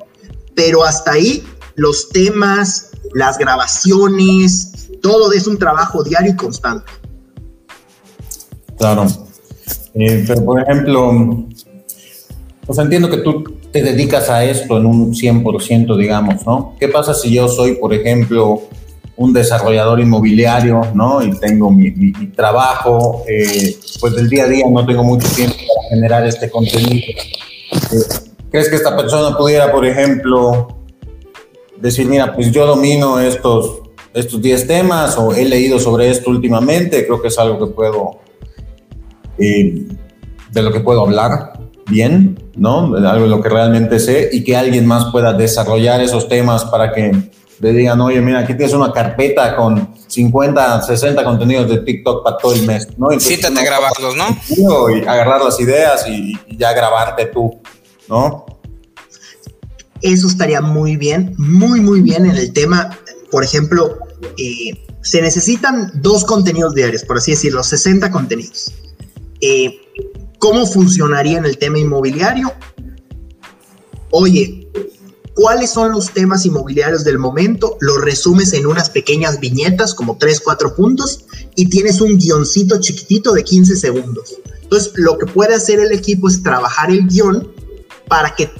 Pero hasta ahí, los temas, las grabaciones, todo es un trabajo diario y constante. Claro. Eh, pero, por ejemplo, pues entiendo que tú te dedicas a esto en un 100%, digamos, ¿no? ¿Qué pasa si yo soy, por ejemplo, un desarrollador inmobiliario, ¿no? Y tengo mi, trabajo, eh, pues del día a día no tengo mucho tiempo para generar este contenido. Eh, ¿Crees que esta persona pudiera, por ejemplo, decir, mira, pues yo domino estos, estos 10 temas o he leído sobre esto últimamente, creo que es algo que puedo, eh, de lo que puedo hablar bien, ¿no? algo de lo que realmente sé y que alguien más pueda desarrollar esos temas para que le digan, oye, mira, aquí tienes una carpeta con 50, 60 contenidos de TikTok para todo el mes, ¿no? Siéntate a grabarlos, ¿no? Y agarrar las ideas y, ya grabarte tú, ¿no? Eso estaría muy bien, muy, muy bien en el tema, por ejemplo, eh, se necesitan dos contenidos diarios, por así decirlo, 60 contenidos. Eh, ¿Cómo funcionaría en el tema inmobiliario? Oye, cuáles son los temas inmobiliarios del momento, lo resumes en unas pequeñas viñetas, como 3, 4 puntos, y tienes un guioncito chiquitito de 15 segundos. Entonces, lo que puede hacer el equipo es trabajar el guion para que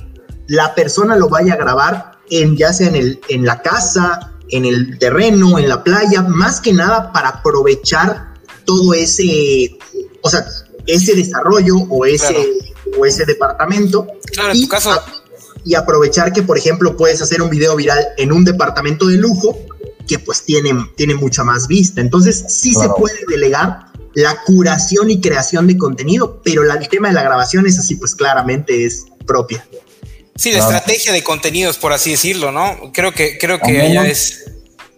la persona lo vaya a grabar en ya sea en, el, en la casa, en el terreno, en la playa, más que nada para aprovechar todo ese, o sea, ese desarrollo o ese, o ese departamento. Claro, en tu caso. y aprovechar que, por ejemplo, puedes hacer un video viral en un departamento de lujo que pues tiene, tiene mucha más vista. Entonces sí se puede delegar la curación y creación de contenido, pero el tema de la grabación es así, pues claramente es propia. Sí, la estrategia de contenidos, por así decirlo, ¿no? Creo que, creo que ella es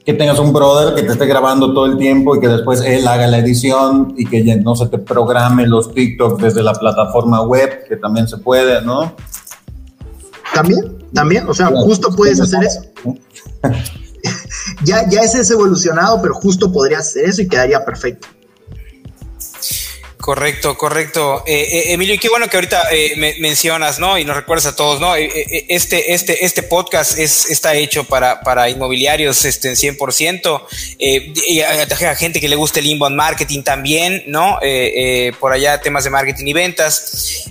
que tengas un brother que te esté grabando todo el tiempo y que después él haga la edición y que no se te programe los TikToks desde la plataforma web, que también se puede, ¿no? También, también, o sea, justo puedes hacer eso. ya, ya es evolucionado, pero justo podrías hacer eso y quedaría perfecto. Correcto, correcto. Eh, eh, Emilio, y qué bueno que ahorita eh, me mencionas, ¿no? Y nos recuerdas a todos, ¿no? este, este, este podcast es, está hecho para, para inmobiliarios este, en 100%. y a, gente que le guste el inbound marketing también, ¿no? por allá temas de marketing y ventas.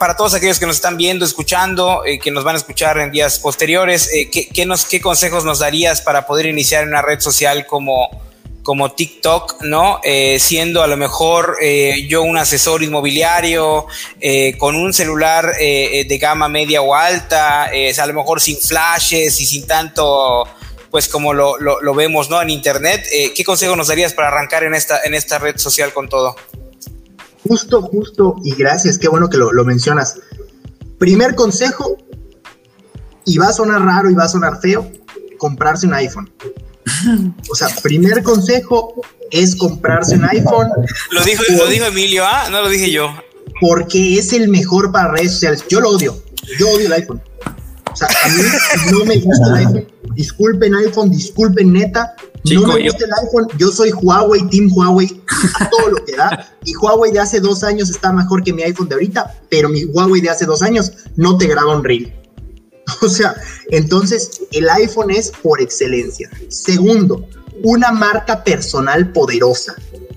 para todos aquellos que nos están viendo, escuchando, que nos van a escuchar en días posteriores, ¿qué, qué, nos, ¿qué consejos nos darías para poder iniciar una red social como como TikTok, ¿no? Eh, siendo a lo mejor eh, yo un asesor inmobiliario eh, con un celular de gama media o alta, a lo mejor sin flashes y sin tanto, pues como lo, lo, vemos, ¿no? En internet. ¿Qué consejo nos darías para arrancar en esta, en esta red social con todo? Justo, justo, y gracias, qué bueno que lo, lo mencionas. Primer consejo, y va a sonar raro y va a sonar feo, comprarse un iPhone. O sea, primer consejo es comprarse un iPhone. Lo dijo, lo dijo Emilio, ¿ah? No lo dije yo. Porque es el mejor para redes sociales. Yo lo odio. Yo odio el iPhone. O sea, a mí no me gusta el iPhone. Disculpen iPhone, disculpen neta. no me gusta el iPhone. Yo soy Huawei, Team Huawei, a todo lo que da. Y Huawei de hace dos años está mejor que mi iPhone de ahorita, pero mi Huawei de hace dos años no te graba un reel. O sea, entonces el iPhone es por excelencia. Segundo, una marca personal poderosa.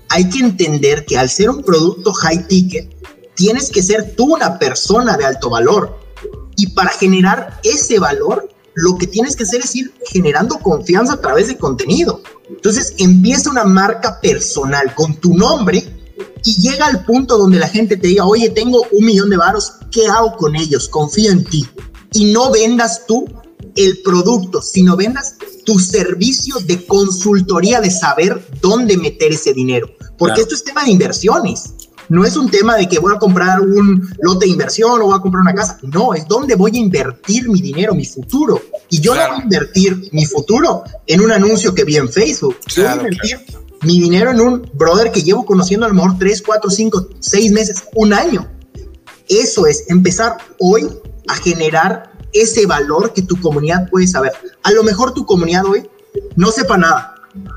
Hay que entender que al ser un producto high ticket, tienes que ser tú una persona de alto valor. Y para generar ese valor, lo que tienes que hacer es ir generando confianza a través de contenido. Entonces empieza una marca personal con tu nombre y llega al punto donde la gente te diga, oye, tengo un millón de varos, ¿qué hago con ellos? Confío en ti y no vendas tú el producto, sino vendas tu servicio de consultoría de saber dónde meter ese dinero. Porque esto es tema de inversiones. No es un tema de que voy a comprar un lote de inversión o voy a comprar una casa. No, es dónde voy a invertir mi dinero, mi futuro. Y yo no voy a invertir mi futuro en un anuncio que vi en Facebook. yo voy a invertir mi dinero en un brother que llevo conociendo a lo mejor 3, 4, 5, 6 meses, un año. Eso es empezar hoy a generar ese valor que tu comunidad puede saber. A lo mejor tu comunidad hoy no sepa nada.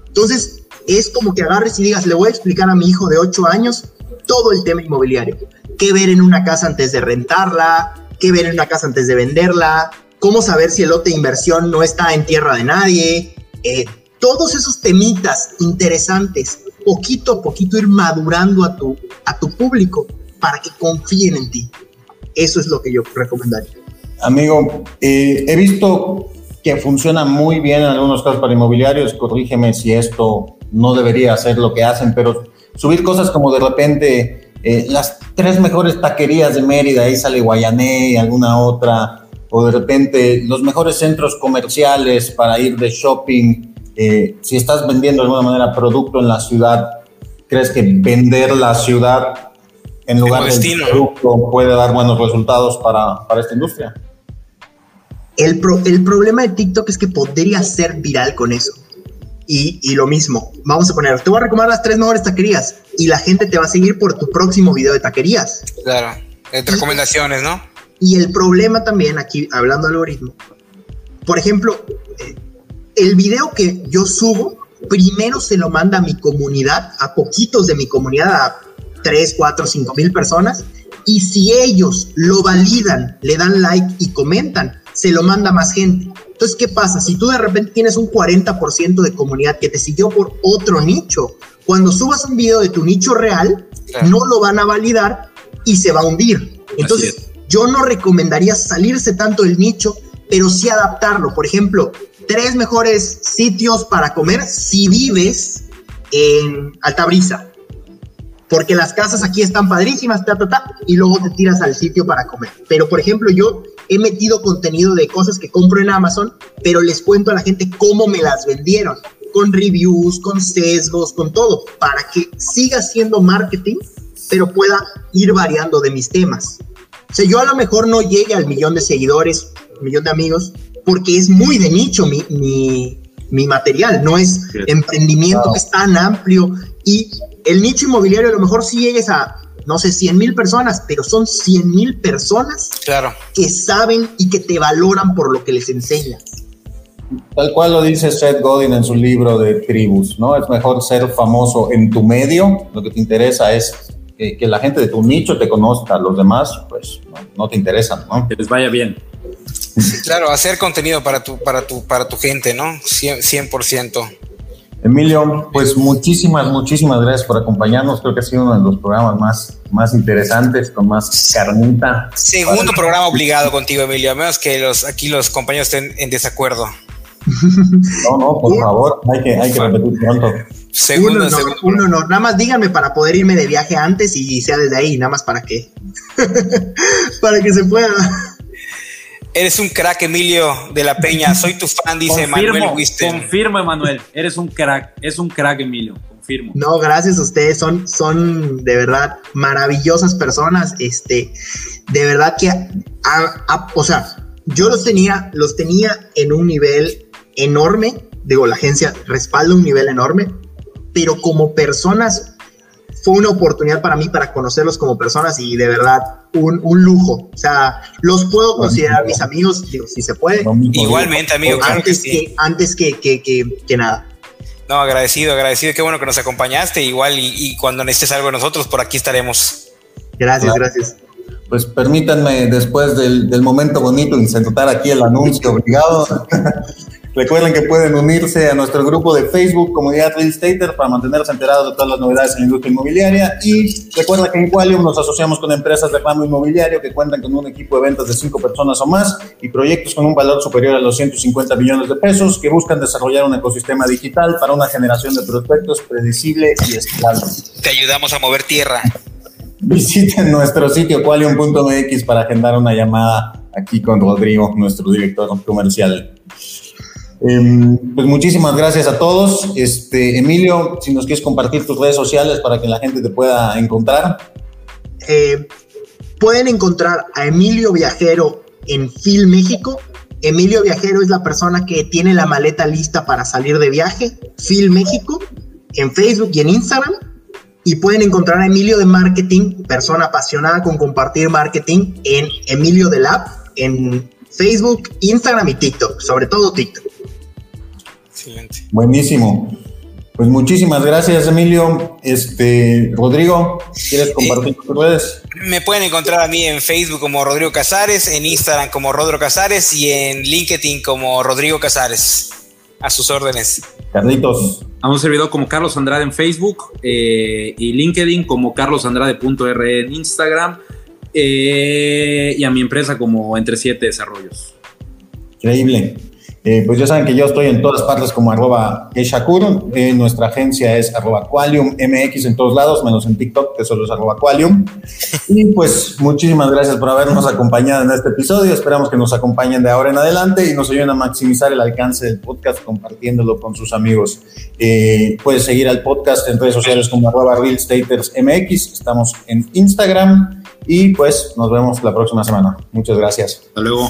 Entonces, es como que agarres y digas, le voy a explicar a mi hijo de 8 años todo el tema inmobiliario. ¿Qué ver en una casa antes de rentarla? ¿Qué ver en una casa antes de venderla? ¿Cómo saber si el lote de inversión no está en tierra de nadie? Eh, todos esos temitas interesantes, poquito a poquito ir madurando a tu, a tu público para que confíen en ti. Eso es lo que yo recomendaría. Amigo, eh, he visto que funciona muy bien en algunos casos para inmobiliarios. Corrígeme si esto no debería ser lo que hacen, pero subir cosas como de repente eh, las tres mejores taquerías de Mérida, ahí sale Guayané y alguna otra, o de repente los mejores centros comerciales para ir de shopping. Eh, si estás vendiendo de alguna manera producto en la ciudad, ¿crees que vender la ciudad en lugar del producto puede dar buenos resultados para, para esta industria. El, el, problema de TikTok es que podría ser viral con eso. Y, y, lo mismo, vamos a poner, te voy a recomendar las tres mejores taquerías y la gente te va a seguir por tu próximo video de taquerías. Claro, de recomendaciones, ¿no? Y el problema también, aquí hablando de algoritmo, por ejemplo, eh, el video que yo subo, primero se lo manda a mi comunidad, a poquitos de mi comunidad, a 3, 4, 5 mil personas. Y si ellos lo validan, le dan like y comentan, se lo manda más gente. Entonces, ¿qué pasa? Si tú de repente tienes un 40% de comunidad que te siguió por otro nicho, cuando subas un video de tu nicho real, no lo van a validar y se va a hundir. Entonces, yo no recomendaría salirse tanto del nicho, pero sí adaptarlo. Por ejemplo, tres mejores sitios para comer si vives en Altabrisa porque las casas aquí están padrísimas, ta, ta, ta, y luego te tiras al sitio para comer. Pero, por ejemplo, yo he metido contenido de cosas que compro en Amazon, pero les cuento a la gente cómo me las vendieron, con reviews, con sesgos, con todo, para que siga siendo marketing, pero pueda ir variando de mis temas. O sea, yo a lo mejor no llegue al millón de seguidores, millón de amigos, porque es muy de nicho mi, mi, mi material, no es emprendimiento que es tan amplio y el nicho inmobiliario a lo mejor sí llegues a, no sé, 100 mil personas, pero son 100 mil personas claro. que saben y que te valoran por lo que les enseñas. Tal cual lo dice Seth Godin en su libro de Tribus, ¿no? Es mejor ser famoso en tu medio, lo que te interesa es que, la gente de tu nicho te conozca, los demás, pues no, te interesan, ¿no? Que les vaya bien. Claro, hacer contenido para tu, para tu, para tu gente, ¿no? 100%. Emilio, pues muchísimas, muchísimas gracias por acompañarnos. Creo que ha sido uno de los programas más, más interesantes, con más carnita. Segundo programa obligado contigo, Emilio, a menos que los, aquí los compañeros estén en desacuerdo. No, no, por favor, hay que, hay que repetir pronto. Segundo, uno, uno no, nada más díganme para poder irme de viaje antes y sea desde ahí, nada más para que, para que se pueda. Eres un crack, Emilio de la Peña. Soy tu fan, dice Manuel Wisten. Confirmo, Emanuel. Eres un crack. Es un crack, Emilio. Confirmo. No, gracias a ustedes. Son, son de verdad maravillosas personas. Este, de verdad que, o sea, yo los tenía, los tenía en un nivel enorme. Digo, la agencia respalda un nivel enorme, pero como personas fue una oportunidad para mí para conocerlos como personas y de verdad un, un lujo. O sea, los puedo considerar mis amigos, digo, si se puede. Igualmente, amigo. Antes, que, antes que, que, que, nada. No, agradecido, agradecido. Qué bueno que nos acompañaste. Igual y, y cuando necesites algo de nosotros, por aquí estaremos. Gracias, gracias. Pues permítanme, después del, del momento bonito, insertar aquí el anuncio obligado. Recuerden que pueden unirse a nuestro grupo de Facebook, Comunidad Real Estater, para mantenerse enterados de todas las novedades en la industria inmobiliaria. Y recuerda que en Qualium nos asociamos con empresas de ramo inmobiliario que cuentan con un equipo de ventas de cinco personas o más y proyectos con un valor superior a los 150 millones de pesos que buscan desarrollar un ecosistema digital para una generación de prospectos predecible y estable. Te ayudamos a mover tierra. Visiten nuestro sitio qualium.mx para agendar una llamada aquí con Rodrigo, nuestro director comercial. Em, pues muchísimas gracias a todos. Este, Emilio, si nos quieres compartir tus redes sociales para que la gente te pueda encontrar. Eh, pueden encontrar a Emilio Viajero en Fil México. Emilio Viajero es la persona que tiene la maleta lista para salir de viaje. Fil México en Facebook y en Instagram. Y pueden encontrar a Emilio de Marketing, persona apasionada con compartir marketing, en Emilio de Lab, en Facebook, Instagram y TikTok, sobre todo TikTok. Buenísimo. Pues muchísimas gracias, Emilio. Este, Rodrigo, ¿quieres compartir tus redes? Me pueden encontrar a mí en Facebook como Rodrigo Casares, en Instagram como Rodrigo Casares y en LinkedIn como Rodrigo Casares. A sus órdenes. Carlitos. A un servidor como Carlos Andrade en Facebook eh, y LinkedIn como carlosandrade.r en Instagram eh, y a mi empresa como Entre Siete Desarrollos. Increíble. Eh, pues ya saben que yo estoy en todas partes como arroba Shakur. Eh, nuestra agencia es arroba Qualium MX en todos lados, menos en TikTok, que solo es arroba Qualium. Y pues muchísimas gracias por habernos acompañado en este episodio. Esperamos que nos acompañen de ahora en adelante y nos ayuden a maximizar el alcance del podcast compartiéndolo con sus amigos. Eh, puedes seguir al podcast en redes sociales como arroba MX. Estamos en Instagram y pues nos vemos la próxima semana. Muchas gracias. Hasta luego.